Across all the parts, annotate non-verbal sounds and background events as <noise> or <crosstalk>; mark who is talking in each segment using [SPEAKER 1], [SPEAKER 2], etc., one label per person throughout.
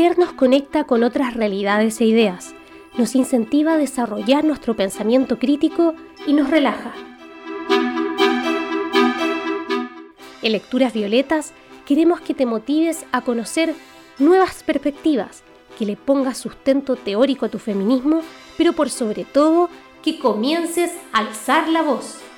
[SPEAKER 1] Leer nos conecta con otras realidades e ideas, nos incentiva a desarrollar nuestro pensamiento crítico y nos relaja. En Lecturas Violetas queremos que te motives a conocer nuevas perspectivas, que le pongas sustento teórico a tu feminismo, pero por sobre todo que comiences a alzar la voz.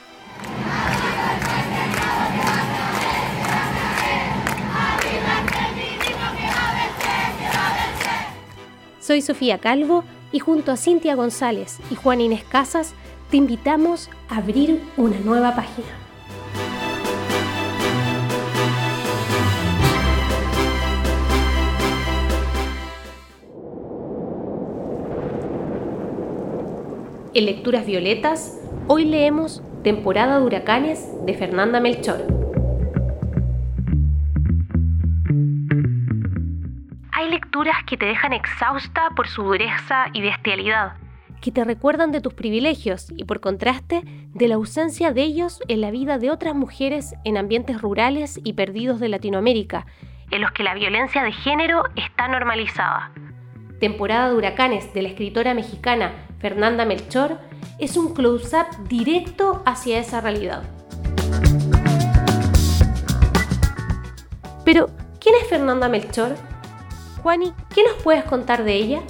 [SPEAKER 1] Soy Sofía Calvo y junto a Cintia González y Juan Inés Casas te invitamos a abrir una nueva página. En Lecturas Violetas, hoy leemos Temporada de Huracanes de Fernanda Melchor. Que te dejan exhausta por su dureza y bestialidad, que te recuerdan de tus privilegios y por contraste de la ausencia de ellos en la vida de otras mujeres en ambientes rurales y perdidos de Latinoamérica, en los que la violencia de género está normalizada. Temporada de Huracanes de la escritora mexicana Fernanda Melchor es un close-up directo hacia esa realidad. Pero, ¿quién es Fernanda Melchor? Juani, ¿qué nos puedes contar de ella?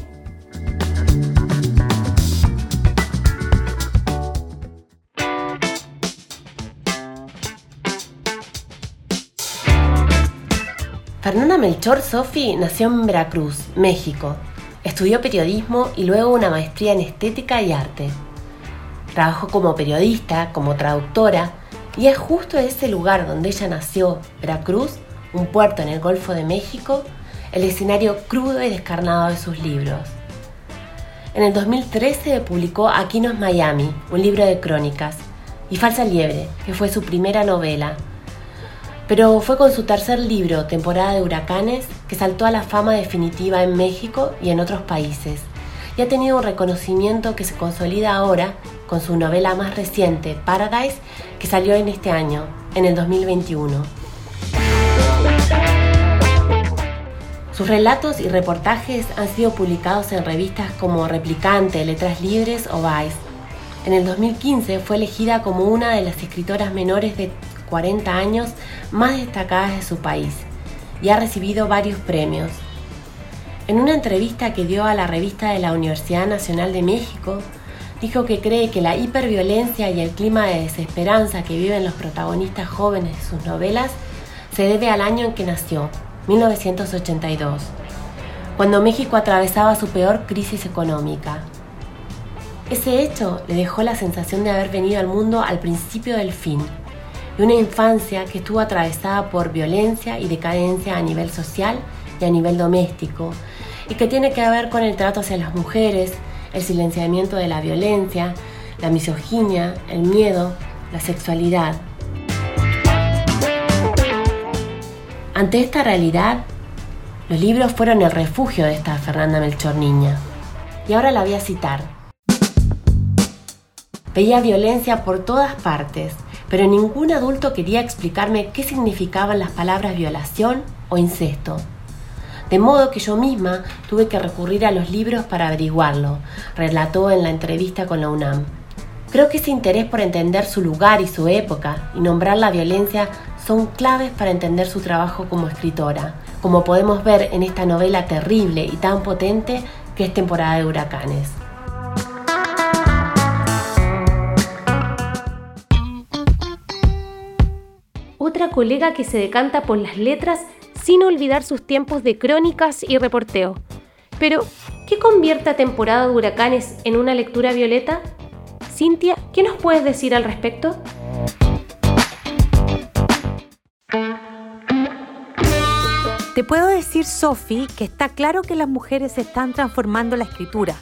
[SPEAKER 2] Fernanda Melchor Sofi nació en Veracruz, México. Estudió periodismo y luego una maestría en estética y arte. Trabajó como periodista, como traductora, y es justo ese lugar donde ella nació, Veracruz, un puerto en el Golfo de México, el escenario crudo y descarnado de sus libros. En el 2013 publicó Aquinos Miami, un libro de crónicas, y Falsa Liebre, que fue su primera novela. Pero fue con su tercer libro, Temporada de Huracanes, que saltó a la fama definitiva en México y en otros países, y ha tenido un reconocimiento que se consolida ahora con su novela más reciente, Paradise, que salió en este año, en el 2021. Sus relatos y reportajes han sido publicados en revistas como Replicante, Letras Libres o Vice. En el 2015 fue elegida como una de las escritoras menores de 40 años más destacadas de su país y ha recibido varios premios. En una entrevista que dio a la revista de la Universidad Nacional de México, dijo que cree que la hiperviolencia y el clima de desesperanza que viven los protagonistas jóvenes de sus novelas se debe al año en que nació, 1982, cuando México atravesaba su peor crisis económica. Ese hecho le dejó la sensación de haber venido al mundo al principio del fin, de una infancia que estuvo atravesada por violencia y decadencia a nivel social y a nivel doméstico, y que tiene que ver con el trato hacia las mujeres, el silenciamiento de la violencia, la misoginia, el miedo, la sexualidad. Ante esta realidad, los libros fueron el refugio de esta Fernanda Melchor niña. Y ahora la voy a citar. Veía violencia por todas partes, pero ningún adulto quería explicarme qué significaban las palabras violación o incesto. De modo que yo misma tuve que recurrir a los libros para averiguarlo, relató en la entrevista con la UNAM. Creo que ese interés por entender su lugar y su época y nombrar la violencia son claves para entender su trabajo como escritora, como podemos ver en esta novela terrible y tan potente que es temporada de huracanes.
[SPEAKER 1] Otra colega que se decanta por las letras sin olvidar sus tiempos de crónicas y reporteo. Pero, ¿qué convierte a temporada de huracanes en una lectura violeta? Cintia, ¿qué nos puedes decir al respecto?
[SPEAKER 3] Te puedo decir, Sofi, que está claro que las mujeres están transformando la escritura.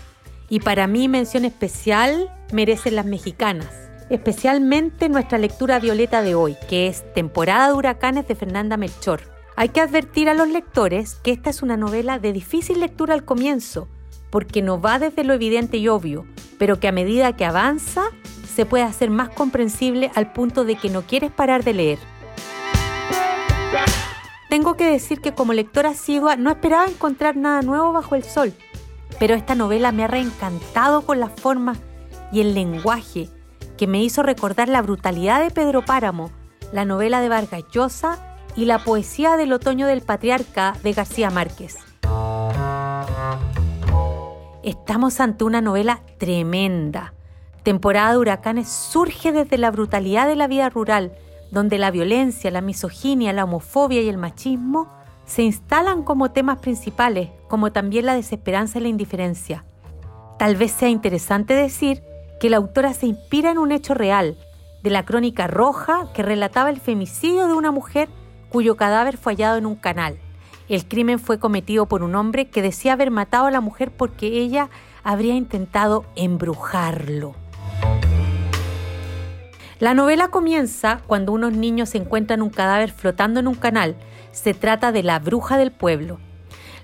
[SPEAKER 3] Y para mí mención especial merecen las mexicanas, especialmente nuestra lectura violeta de hoy, que es Temporada de Huracanes de Fernanda Melchor. Hay que advertir a los lectores que esta es una novela de difícil lectura al comienzo, porque no va desde lo evidente y obvio, pero que a medida que avanza se puede hacer más comprensible al punto de que no quieres parar de leer. Tengo que decir que como lectora asidua no esperaba encontrar nada nuevo bajo el sol, pero esta novela me ha reencantado con las formas y el lenguaje que me hizo recordar la brutalidad de Pedro Páramo, la novela de Vargas Llosa y la poesía del otoño del patriarca de García Márquez. Estamos ante una novela tremenda. Temporada de huracanes surge desde la brutalidad de la vida rural, donde la violencia, la misoginia, la homofobia y el machismo se instalan como temas principales, como también la desesperanza y la indiferencia. Tal vez sea interesante decir que la autora se inspira en un hecho real, de la crónica roja que relataba el femicidio de una mujer cuyo cadáver fue hallado en un canal. El crimen fue cometido por un hombre que decía haber matado a la mujer porque ella habría intentado embrujarlo. La novela comienza cuando unos niños encuentran un cadáver flotando en un canal. Se trata de la bruja del pueblo.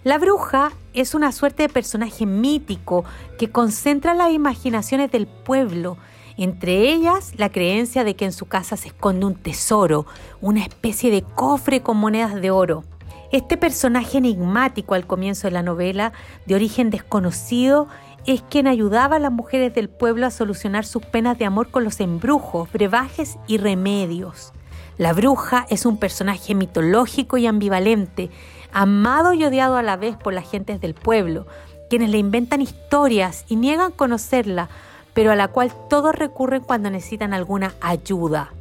[SPEAKER 3] La bruja es una suerte de personaje mítico que concentra las imaginaciones del pueblo, entre ellas la creencia de que en su casa se esconde un tesoro, una especie de cofre con monedas de oro. Este personaje enigmático al comienzo de la novela, de origen desconocido, es quien ayudaba a las mujeres del pueblo a solucionar sus penas de amor con los embrujos, brebajes y remedios. La bruja es un personaje mitológico y ambivalente, amado y odiado a la vez por las gentes del pueblo, quienes le inventan historias y niegan conocerla, pero a la cual todos recurren cuando necesitan alguna ayuda.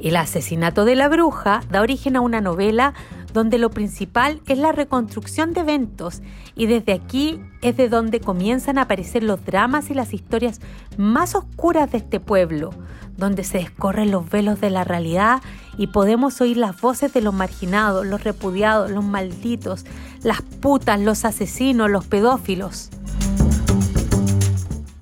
[SPEAKER 3] El asesinato de la bruja da origen a una novela donde lo principal es la reconstrucción de eventos y desde aquí es de donde comienzan a aparecer los dramas y las historias más oscuras de este pueblo, donde se descorren los velos de la realidad y podemos oír las voces de los marginados, los repudiados, los malditos, las putas, los asesinos, los pedófilos.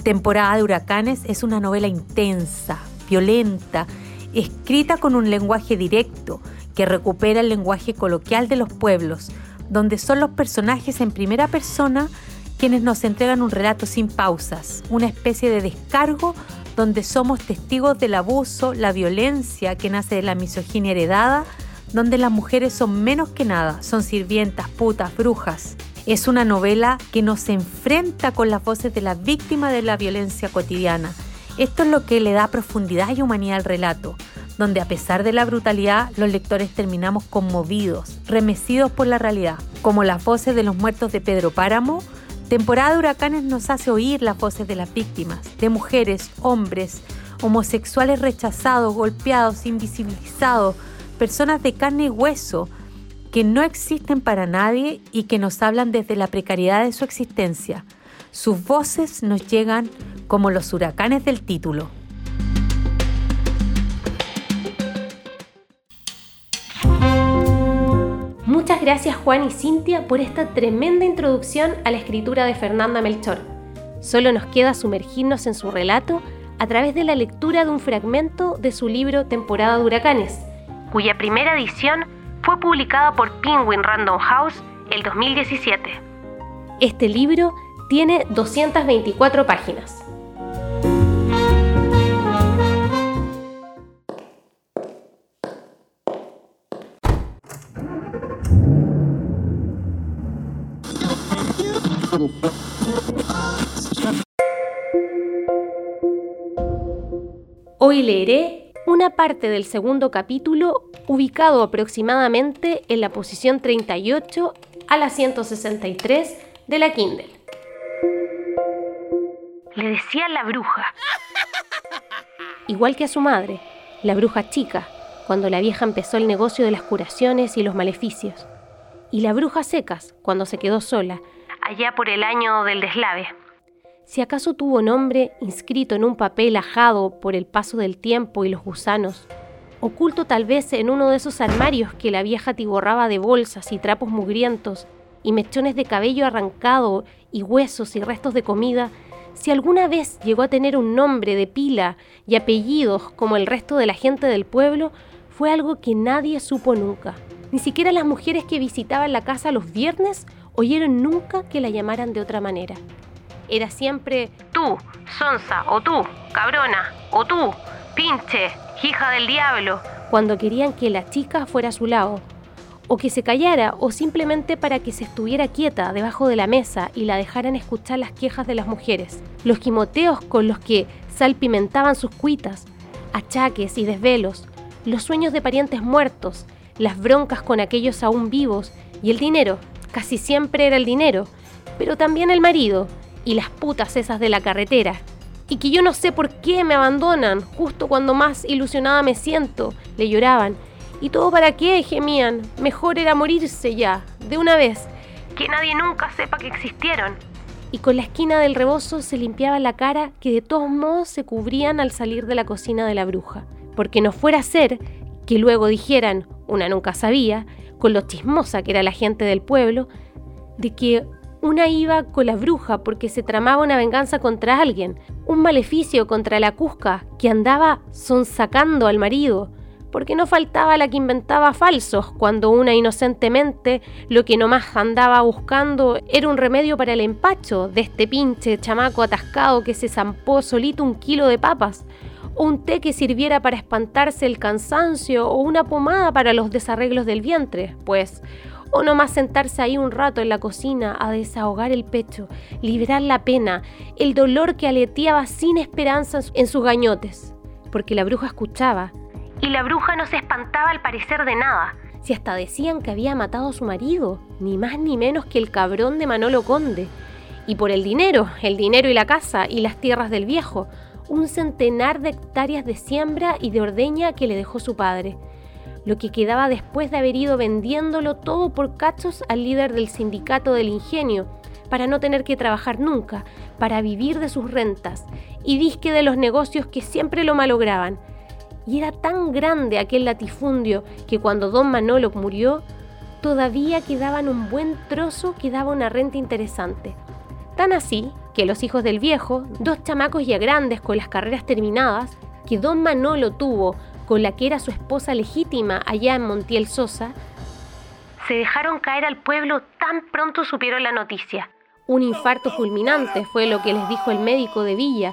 [SPEAKER 3] Temporada de Huracanes es una novela intensa, violenta, escrita con un lenguaje directo, que recupera el lenguaje coloquial de los pueblos, donde son los personajes en primera persona quienes nos entregan un relato sin pausas, una especie de descargo donde somos testigos del abuso, la violencia que nace de la misoginia heredada, donde las mujeres son menos que nada, son sirvientas, putas, brujas. Es una novela que nos enfrenta con las voces de las víctimas de la violencia cotidiana. Esto es lo que le da profundidad y humanidad al relato donde a pesar de la brutalidad los lectores terminamos conmovidos, remecidos por la realidad, como las voces de los muertos de Pedro Páramo. Temporada de huracanes nos hace oír las voces de las víctimas, de mujeres, hombres, homosexuales rechazados, golpeados, invisibilizados, personas de carne y hueso que no existen para nadie y que nos hablan desde la precariedad de su existencia. Sus voces nos llegan como los huracanes del título.
[SPEAKER 1] Muchas gracias Juan y Cintia por esta tremenda introducción a la escritura de Fernanda Melchor. Solo nos queda sumergirnos en su relato a través de la lectura de un fragmento de su libro Temporada de Huracanes, cuya primera edición fue publicada por Penguin Random House el 2017. Este libro tiene 224 páginas. Hoy leeré una parte del segundo capítulo ubicado aproximadamente en la posición 38 a la 163 de la Kindle. Le decía la bruja. <laughs> Igual que a su madre, la bruja chica, cuando la vieja empezó el negocio de las curaciones y los maleficios. Y la bruja secas, cuando se quedó sola, allá por el año del deslave. Si acaso tuvo nombre inscrito en un papel ajado por el paso del tiempo y los gusanos, oculto tal vez en uno de esos armarios que la vieja tiborraba de bolsas y trapos mugrientos y mechones de cabello arrancado y huesos y restos de comida, si alguna vez llegó a tener un nombre de pila y apellidos como el resto de la gente del pueblo, fue algo que nadie supo nunca. Ni siquiera las mujeres que visitaban la casa los viernes oyeron nunca que la llamaran de otra manera. Era siempre tú, sonsa, o tú, cabrona, o tú, pinche, hija del diablo, cuando querían que la chica fuera a su lado, o que se callara, o simplemente para que se estuviera quieta debajo de la mesa y la dejaran escuchar las quejas de las mujeres, los gimoteos con los que salpimentaban sus cuitas, achaques y desvelos, los sueños de parientes muertos, las broncas con aquellos aún vivos y el dinero, casi siempre era el dinero, pero también el marido y las putas esas de la carretera. Y que yo no sé por qué me abandonan justo cuando más ilusionada me siento, le lloraban. ¿Y todo para qué? gemían. Mejor era morirse ya, de una vez. Que nadie nunca sepa que existieron. Y con la esquina del rebozo se limpiaba la cara que de todos modos se cubrían al salir de la cocina de la bruja. Porque no fuera a ser que luego dijeran, una nunca sabía, con lo chismosa que era la gente del pueblo, de que una iba con la bruja porque se tramaba una venganza contra alguien, un maleficio contra la Cusca que andaba sonsacando al marido, porque no faltaba la que inventaba falsos cuando una inocentemente lo que nomás andaba buscando era un remedio para el empacho de este pinche chamaco atascado que se zampó solito un kilo de papas, o un té que sirviera para espantarse el cansancio, o una pomada para los desarreglos del vientre, pues o nomás sentarse ahí un rato en la cocina a desahogar el pecho, liberar la pena, el dolor que aleteaba sin esperanza en sus gañotes, porque la bruja escuchaba. Y la bruja no se espantaba al parecer de nada, si hasta decían que había matado a su marido, ni más ni menos que el cabrón de Manolo Conde. Y por el dinero, el dinero y la casa y las tierras del viejo, un centenar de hectáreas de siembra y de ordeña que le dejó su padre lo que quedaba después de haber ido vendiéndolo todo por cachos al líder del sindicato del ingenio, para no tener que trabajar nunca, para vivir de sus rentas, y disque de los negocios que siempre lo malograban. Y era tan grande aquel latifundio que cuando don Manolo murió, todavía quedaban un buen trozo que daba una renta interesante. Tan así que los hijos del viejo, dos chamacos ya grandes con las carreras terminadas, que don Manolo tuvo con la que era su esposa legítima allá en Montiel Sosa, se dejaron caer al pueblo tan pronto supieron la noticia. Un infarto fulminante fue lo que les dijo el médico de Villa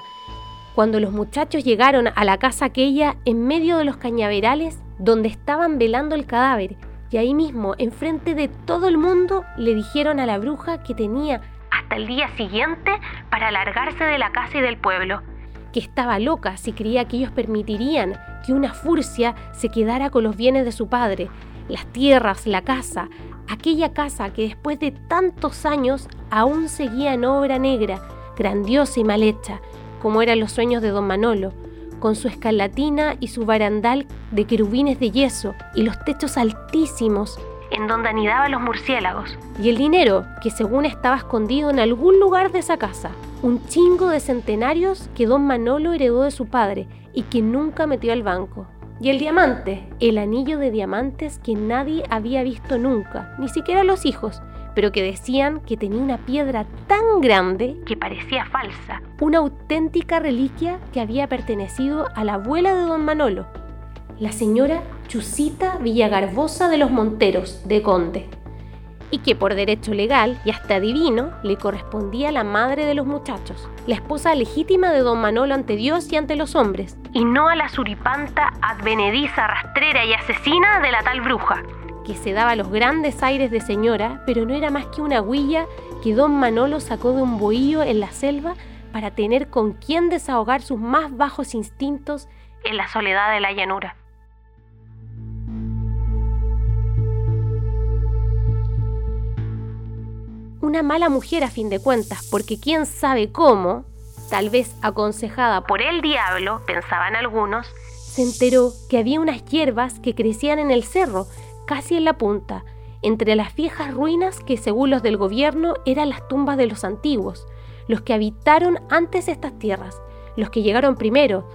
[SPEAKER 1] cuando los muchachos llegaron a la casa aquella en medio de los cañaverales donde estaban velando el cadáver y ahí mismo, enfrente de todo el mundo, le dijeron a la bruja que tenía hasta el día siguiente para largarse de la casa y del pueblo que estaba loca si creía que ellos permitirían que una furcia se quedara con los bienes de su padre, las tierras, la casa, aquella casa que después de tantos años aún seguía en obra negra, grandiosa y mal hecha, como eran los sueños de don Manolo, con su escalatina y su barandal de querubines de yeso y los techos altísimos en donde anidaban los murciélagos, y el dinero que según estaba escondido en algún lugar de esa casa un chingo de centenarios que don Manolo heredó de su padre y que nunca metió al banco. Y el diamante, el anillo de diamantes que nadie había visto nunca, ni siquiera los hijos, pero que decían que tenía una piedra tan grande que parecía falsa, una auténtica reliquia que había pertenecido a la abuela de don Manolo, la señora Chusita Villagarbosa de los Monteros, de Conde y que por derecho legal y hasta divino le correspondía a la madre de los muchachos, la esposa legítima de don Manolo ante Dios y ante los hombres, y no a la suripanta, advenediza, rastrera y asesina de la tal bruja, que se daba los grandes aires de señora, pero no era más que una huilla que don Manolo sacó de un bohío en la selva para tener con quien desahogar sus más bajos instintos en la soledad de la llanura. Una mala mujer a fin de cuentas, porque quién sabe cómo, tal vez aconsejada por el diablo, pensaban algunos, se enteró que había unas hierbas que crecían en el cerro, casi en la punta, entre las viejas ruinas que según los del gobierno eran las tumbas de los antiguos, los que habitaron antes estas tierras, los que llegaron primero,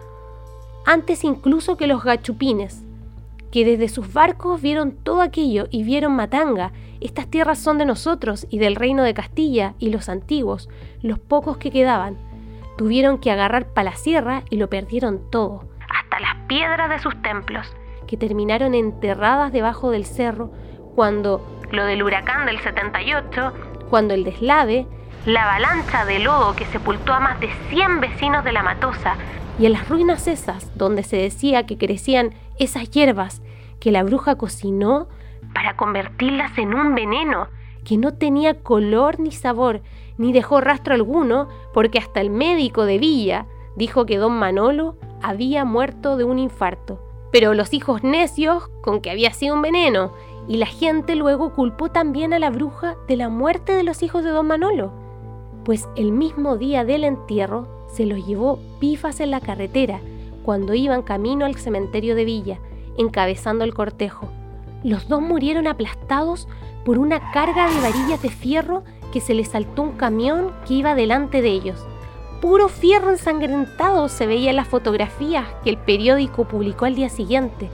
[SPEAKER 1] antes incluso que los gachupines, que desde sus barcos vieron todo aquello y vieron Matanga. Estas tierras son de nosotros y del reino de Castilla y los antiguos, los pocos que quedaban. Tuvieron que agarrar para la sierra y lo perdieron todo, hasta las piedras de sus templos, que terminaron enterradas debajo del cerro cuando lo del huracán del 78, cuando el deslave, la avalancha de lodo que sepultó a más de 100 vecinos de la Matosa y a las ruinas esas donde se decía que crecían esas hierbas que la bruja cocinó para convertirlas en un veneno que no tenía color ni sabor, ni dejó rastro alguno, porque hasta el médico de Villa dijo que don Manolo había muerto de un infarto. Pero los hijos necios con que había sido un veneno, y la gente luego culpó también a la bruja de la muerte de los hijos de don Manolo, pues el mismo día del entierro se los llevó pifas en la carretera cuando iban camino al cementerio de Villa, encabezando el cortejo. Los dos murieron aplastados por una carga de varillas de fierro que se les saltó un camión que iba delante de ellos. Puro fierro ensangrentado se veía en las fotografías que el periódico publicó al día siguiente.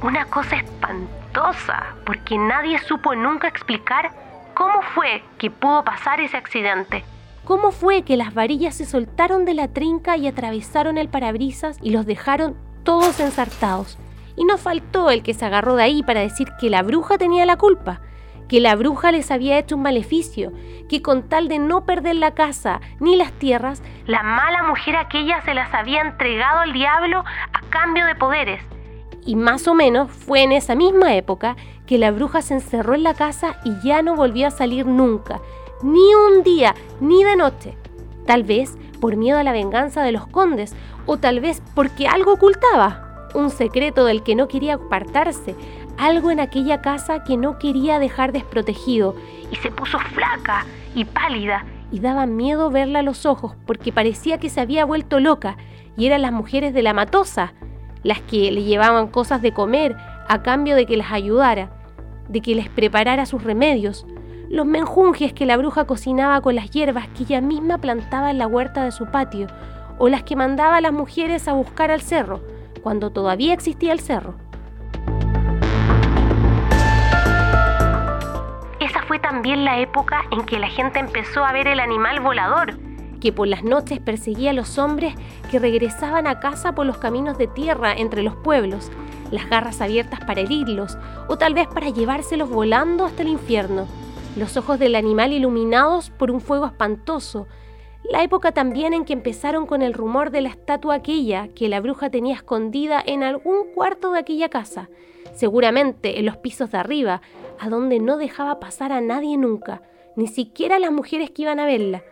[SPEAKER 1] Una cosa espantosa, porque nadie supo nunca explicar cómo fue que pudo pasar ese accidente. ¿Cómo fue que las varillas se soltaron de la trinca y atravesaron el parabrisas y los dejaron todos ensartados? Y no faltó el que se agarró de ahí para decir que la bruja tenía la culpa, que la bruja les había hecho un maleficio, que con tal de no perder la casa ni las tierras, la mala mujer aquella se las había entregado al diablo a cambio de poderes. Y más o menos fue en esa misma época que la bruja se encerró en la casa y ya no volvió a salir nunca, ni un día, ni de noche. Tal vez por miedo a la venganza de los condes, o tal vez porque algo ocultaba un secreto del que no quería apartarse, algo en aquella casa que no quería dejar desprotegido, y se puso flaca y pálida, y daba miedo verla a los ojos porque parecía que se había vuelto loca, y eran las mujeres de la matosa, las que le llevaban cosas de comer a cambio de que las ayudara, de que les preparara sus remedios, los menjunjes que la bruja cocinaba con las hierbas que ella misma plantaba en la huerta de su patio, o las que mandaba a las mujeres a buscar al cerro, cuando todavía existía el cerro. Esa fue también la época en que la gente empezó a ver el animal volador, que por las noches perseguía a los hombres que regresaban a casa por los caminos de tierra entre los pueblos, las garras abiertas para herirlos o tal vez para llevárselos volando hasta el infierno, los ojos del animal iluminados por un fuego espantoso, la época también en que empezaron con el rumor de la estatua aquella que la bruja tenía escondida en algún cuarto de aquella casa, seguramente en los pisos de arriba, a donde no dejaba pasar a nadie nunca, ni siquiera a las mujeres que iban a verla,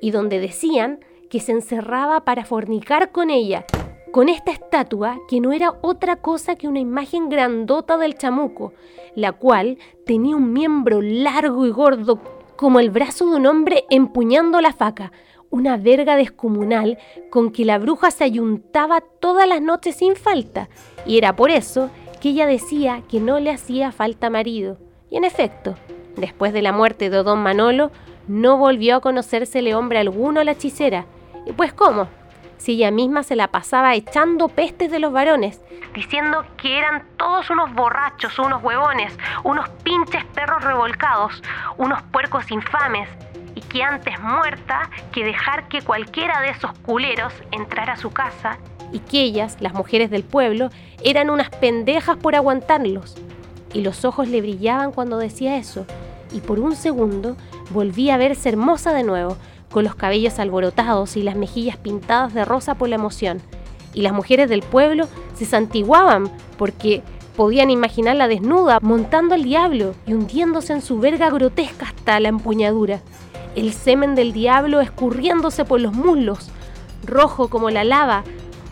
[SPEAKER 1] y donde decían que se encerraba para fornicar con ella, con esta estatua que no era otra cosa que una imagen grandota del chamuco, la cual tenía un miembro largo y gordo como el brazo de un hombre empuñando la faca, una verga descomunal con que la bruja se ayuntaba todas las noches sin falta, y era por eso que ella decía que no le hacía falta marido. Y en efecto, después de la muerte de don Manolo, no volvió a conocérsele hombre alguno a la hechicera. ¿Y pues cómo? Si ella misma se la pasaba echando pestes de los varones, diciendo que eran todos unos borrachos, unos huevones, unos pinches perros revolcados, unos puercos infames, y que antes muerta que dejar que cualquiera de esos culeros entrara a su casa y que ellas, las mujeres del pueblo, eran unas pendejas por aguantarlos. Y los ojos le brillaban cuando decía eso, y por un segundo volvía a verse hermosa de nuevo, con los cabellos alborotados y las mejillas pintadas de rosa por la emoción. Y las mujeres del pueblo se santiguaban porque podían imaginarla desnuda, montando al diablo y hundiéndose en su verga grotesca hasta la empuñadura el semen del diablo escurriéndose por los muslos, rojo como la lava,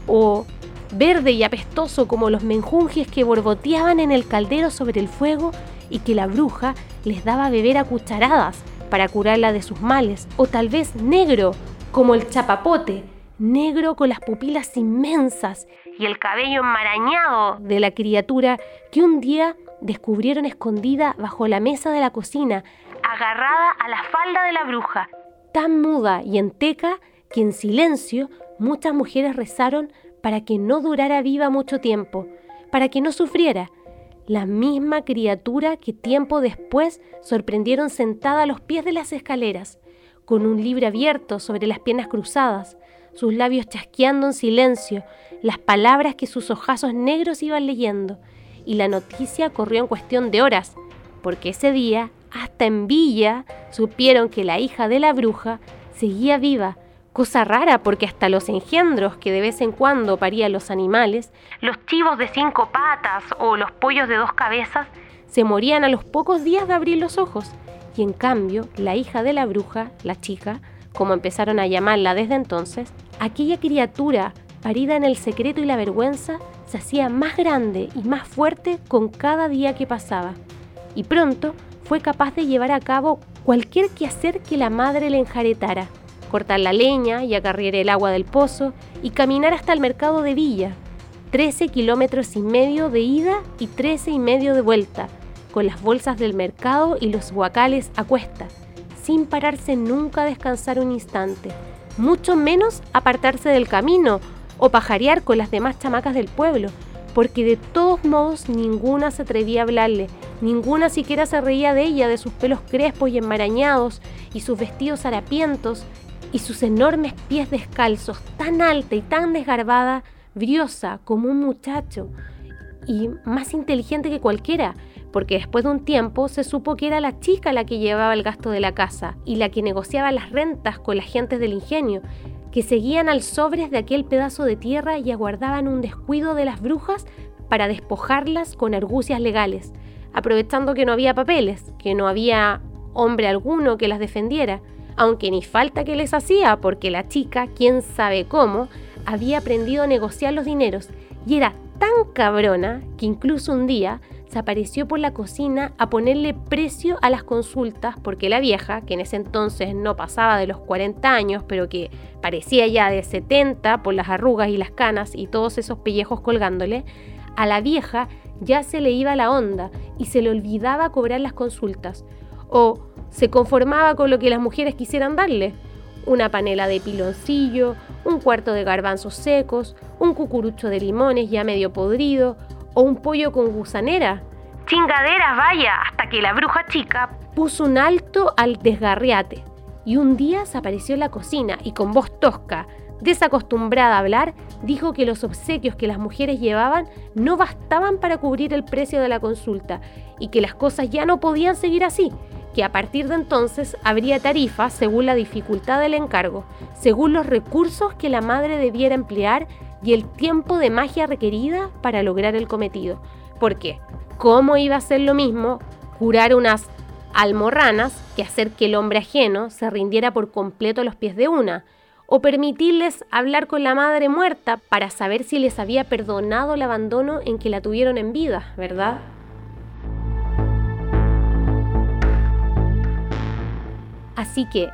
[SPEAKER 1] o verde y apestoso como los menjunjes que borboteaban en el caldero sobre el fuego y que la bruja les daba a beber a cucharadas para curarla de sus males, o tal vez negro como el chapapote, negro con las pupilas inmensas y el cabello enmarañado de la criatura que un día descubrieron escondida bajo la mesa de la cocina agarrada a la falda de la bruja, tan muda y enteca que en silencio muchas mujeres rezaron para que no durara viva mucho tiempo, para que no sufriera, la misma criatura que tiempo después sorprendieron sentada a los pies de las escaleras, con un libro abierto sobre las piernas cruzadas, sus labios chasqueando en silencio, las palabras que sus ojazos negros iban leyendo, y la noticia corrió en cuestión de horas, porque ese día hasta en Villa supieron que la hija de la bruja seguía viva, Cosa rara porque hasta los engendros que de vez en cuando parían los animales, los chivos de cinco patas o los pollos de dos cabezas, se morían a los pocos días de abrir los ojos. Y en cambio, la hija de la bruja, la chica, como empezaron a llamarla desde entonces, aquella criatura parida en el secreto y la vergüenza, se hacía más grande y más fuerte con cada día que pasaba. Y pronto fue capaz de llevar a cabo cualquier quehacer que la madre le enjaretara cortar la leña y acarrear el agua del pozo y caminar hasta el mercado de Villa, 13 kilómetros y medio de ida y 13 y medio de vuelta, con las bolsas del mercado y los guacales a cuesta, sin pararse nunca a descansar un instante, mucho menos apartarse del camino o pajarear con las demás chamacas del pueblo, porque de todos modos ninguna se atrevía a hablarle, ninguna siquiera se reía de ella, de sus pelos crespos y enmarañados, y sus vestidos harapientos, y sus enormes pies descalzos, tan alta y tan desgarbada, briosa como un muchacho, y más inteligente que cualquiera, porque después de un tiempo se supo que era la chica la que llevaba el gasto de la casa y la que negociaba las rentas con las gentes del ingenio, que seguían al sobres de aquel pedazo de tierra y aguardaban un descuido de las brujas para despojarlas con argucias legales, aprovechando que no había papeles, que no había hombre alguno que las defendiera aunque ni falta que les hacía, porque la chica, quién sabe cómo, había aprendido a negociar los dineros y era tan cabrona que incluso un día se apareció por la cocina a ponerle precio a las consultas porque la vieja, que en ese entonces no pasaba de los 40 años, pero que parecía ya de 70 por las arrugas y las canas y todos esos pellejos colgándole, a la vieja ya se le iba la onda y se le olvidaba cobrar las consultas. O se conformaba con lo que las mujeres quisieran darle. Una panela de piloncillo, un cuarto de garbanzos secos, un cucurucho de limones ya medio podrido o un pollo con gusanera. Chingaderas, vaya, hasta que la bruja chica puso un alto al desgarriate y un día se apareció en la cocina y con voz tosca, desacostumbrada a hablar, dijo que los obsequios que las mujeres llevaban no bastaban para cubrir el precio de la consulta y que las cosas ya no podían seguir así, que a partir de entonces habría tarifas según la dificultad del encargo, según los recursos que la madre debiera emplear y el tiempo de magia requerida para lograr el cometido. ¿Por qué? ¿Cómo iba a ser lo mismo curar unas almorranas que hacer que el hombre ajeno se rindiera por completo a los pies de una? o permitirles hablar con la madre muerta para saber si les había perdonado el abandono en que la tuvieron en vida, ¿verdad? Así que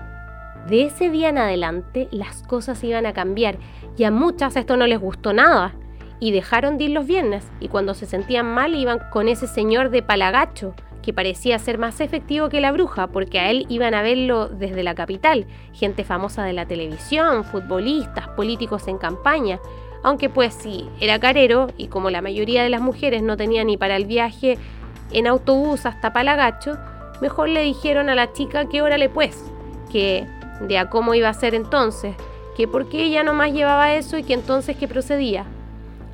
[SPEAKER 1] de ese día en adelante las cosas iban a cambiar y a muchas esto no les gustó nada y dejaron de ir los viernes. Y cuando se sentían mal iban con ese señor de palagacho que parecía ser más efectivo que la bruja porque a él iban a verlo desde la capital, gente famosa de la televisión, futbolistas, políticos en campaña, aunque pues sí, era carero y como la mayoría de las mujeres no tenía ni para el viaje en autobús hasta Palagacho, mejor le dijeron a la chica que órale pues, que de a cómo iba a ser entonces, que por qué ella nomás llevaba eso y que entonces que procedía.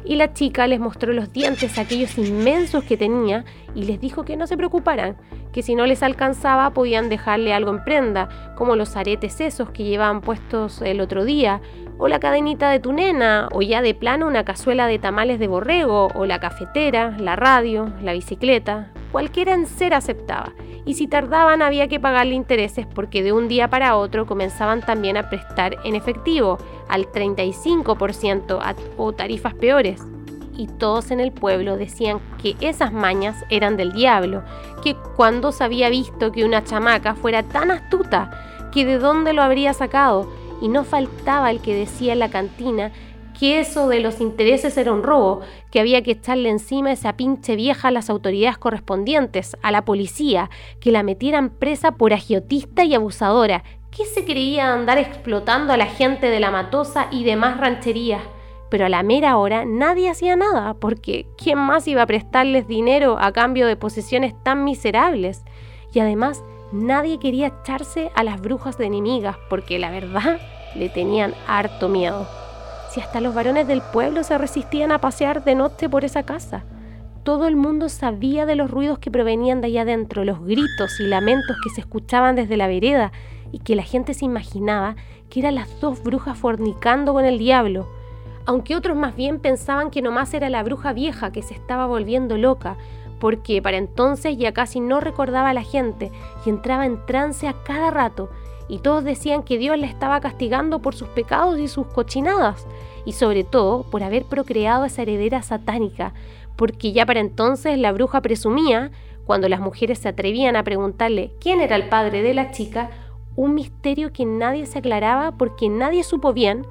[SPEAKER 1] Y la chica les mostró los dientes, aquellos inmensos que tenía, y les dijo que no se preocuparan, que si no les alcanzaba podían dejarle algo en prenda, como los aretes esos que llevaban puestos el otro día, o la cadenita de tu nena, o ya de plano una cazuela de tamales de borrego, o la cafetera, la radio, la bicicleta, cualquiera en ser aceptaba y si tardaban había que pagarle intereses porque de un día para otro comenzaban también a prestar en efectivo al 35% o tarifas peores. Y todos en el pueblo decían que esas mañas eran del diablo, que cuando se había visto que una chamaca fuera tan astuta, que de dónde lo habría sacado, y no faltaba el que decía en la cantina que eso de los intereses era un robo, que había que echarle encima esa pinche vieja a las autoridades correspondientes, a la policía, que la metieran presa por agiotista y abusadora. ¿Qué se creía andar explotando a la gente de la Matosa y demás rancherías? Pero a la mera hora nadie hacía nada, porque ¿quién más iba a prestarles dinero a cambio de posesiones tan miserables? Y además, nadie quería echarse a las brujas de enemigas, porque la verdad le tenían harto miedo si hasta los varones del pueblo se resistían a pasear de noche por esa casa. Todo el mundo sabía de los ruidos que provenían de allá adentro, los gritos y lamentos que se escuchaban desde la vereda, y que la gente se imaginaba que eran las dos brujas fornicando con el diablo, aunque otros más bien pensaban que nomás era la bruja vieja que se estaba volviendo loca, porque para entonces ya casi no recordaba a la gente y entraba en trance a cada rato, y todos decían que Dios la estaba castigando por sus pecados y sus cochinadas, y sobre todo por haber procreado esa heredera satánica, porque ya para entonces la bruja presumía, cuando las mujeres se atrevían a preguntarle quién era el padre de la chica, un misterio que nadie se aclaraba porque nadie supo bien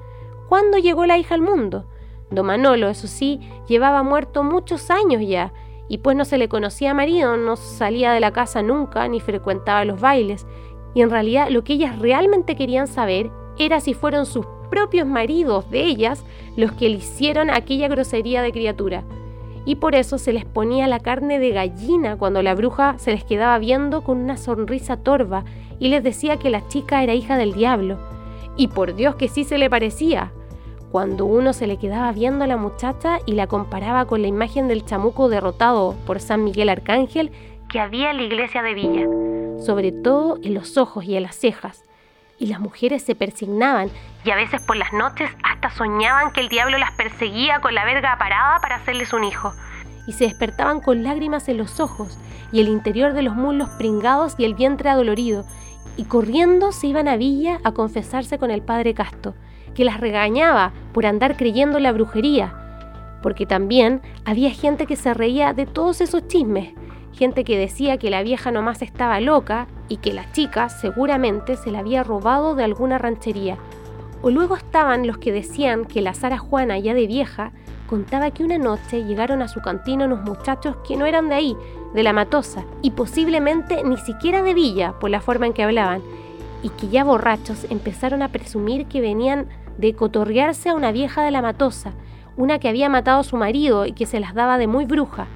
[SPEAKER 1] cuándo llegó la hija al mundo. Don Manolo, eso sí, llevaba muerto muchos años ya, y pues no se le conocía marido, no salía de la casa nunca, ni frecuentaba los bailes, y en realidad lo que ellas realmente querían saber era si fueron sus propios maridos de ellas los que le hicieron aquella grosería de criatura. Y por eso se les ponía la carne de gallina cuando la bruja se les quedaba viendo con una sonrisa torva y les decía que la chica era hija del diablo. Y por Dios que sí se le parecía. Cuando uno se le quedaba viendo a la muchacha y la comparaba con la imagen del chamuco derrotado por San Miguel Arcángel que había en la iglesia de Villa, sobre todo en los ojos y en las cejas, y las mujeres se persignaban y a veces por las noches hasta soñaban que el diablo las perseguía con la verga parada para hacerles un hijo. Y se despertaban con lágrimas en los ojos y el interior de los muslos pringados y el vientre adolorido, y corriendo se iban a Villa a confesarse con el padre Casto, que las regañaba por andar creyendo en la brujería, porque también había gente que se reía de todos esos chismes, gente que decía que la vieja nomás estaba loca y que la chica seguramente se la había robado de alguna ranchería. O luego estaban los que decían que la Sara Juana, ya de vieja, contaba que una noche llegaron a su cantina unos muchachos que no eran de ahí, de la Matosa, y posiblemente ni siquiera de Villa, por la forma en que hablaban, y que ya borrachos empezaron a presumir que venían de cotorrearse a una vieja de la Matosa, una que había matado a su marido y que se las daba de muy bruja.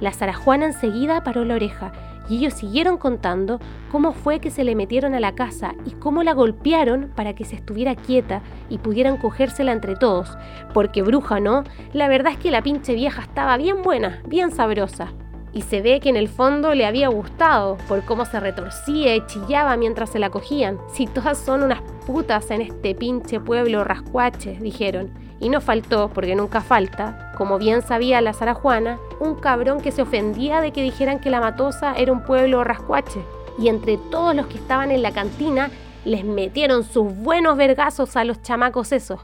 [SPEAKER 1] La Juana enseguida paró la oreja y ellos siguieron contando cómo fue que se le metieron a la casa y cómo la golpearon para que se estuviera quieta y pudieran cogérsela entre todos. Porque bruja, ¿no? La verdad es que la pinche vieja estaba bien buena, bien sabrosa. Y se ve que en el fondo le había gustado por cómo se retorcía y chillaba mientras se la cogían. Si todas son unas putas en este pinche pueblo rascuache, dijeron. Y no faltó, porque nunca falta, como bien sabía la Juana, un cabrón que se ofendía de que dijeran que la Matosa era un pueblo rascuache. Y entre todos los que estaban en la cantina, les metieron sus buenos vergazos a los chamacos esos.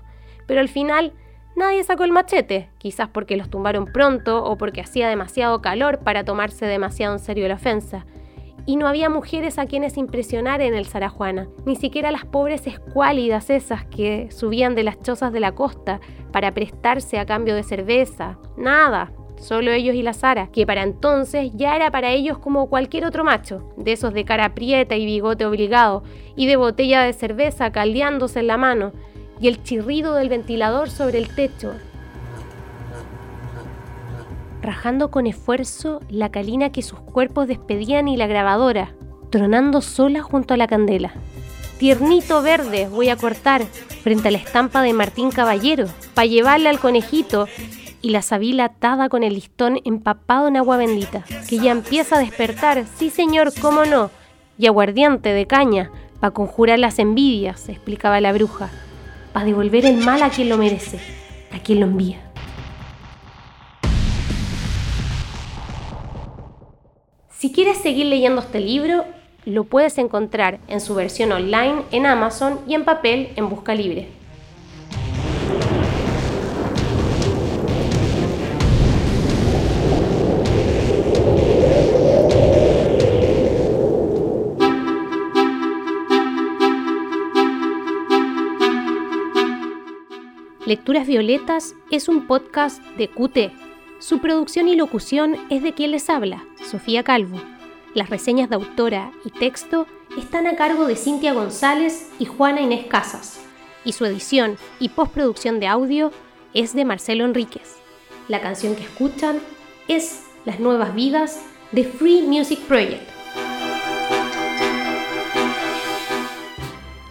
[SPEAKER 1] Pero al final, nadie sacó el machete, quizás porque los tumbaron pronto o porque hacía demasiado calor para tomarse demasiado en serio la ofensa y no había mujeres a quienes impresionar en el Sarajuana, ni siquiera las pobres escuálidas esas que subían de las chozas de la costa para prestarse a cambio de cerveza, nada. Solo ellos y la Sara, que para entonces ya era para ellos como cualquier otro macho, de esos de cara prieta y bigote obligado, y de botella de cerveza caldeándose en la mano, y el chirrido del ventilador sobre el techo, rajando con esfuerzo la calina que sus cuerpos despedían y la grabadora, tronando sola junto a la candela. Tiernito verde voy a cortar frente a la estampa de Martín Caballero para llevarle al conejito y la sabila atada con el listón empapado en agua bendita, que ya empieza a despertar, sí señor, cómo no, y aguardiente de caña para conjurar las envidias, explicaba la bruja, para devolver el mal a quien lo merece, a quien lo envía. Si quieres seguir leyendo este libro, lo puedes encontrar en su versión online en Amazon y en papel en Busca Libre. Lecturas Violetas es un podcast de QT su producción y locución es de quien les habla, Sofía Calvo. Las reseñas de autora y texto están a cargo de Cintia González y Juana Inés Casas, y su edición y postproducción de audio es de Marcelo Enríquez. La canción que escuchan es Las Nuevas Vidas de Free Music Project.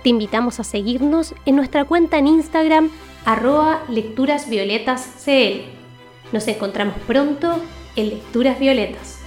[SPEAKER 1] Te invitamos a seguirnos en nuestra cuenta en Instagram arroba lecturasvioletascl nos encontramos pronto en Lecturas Violetas.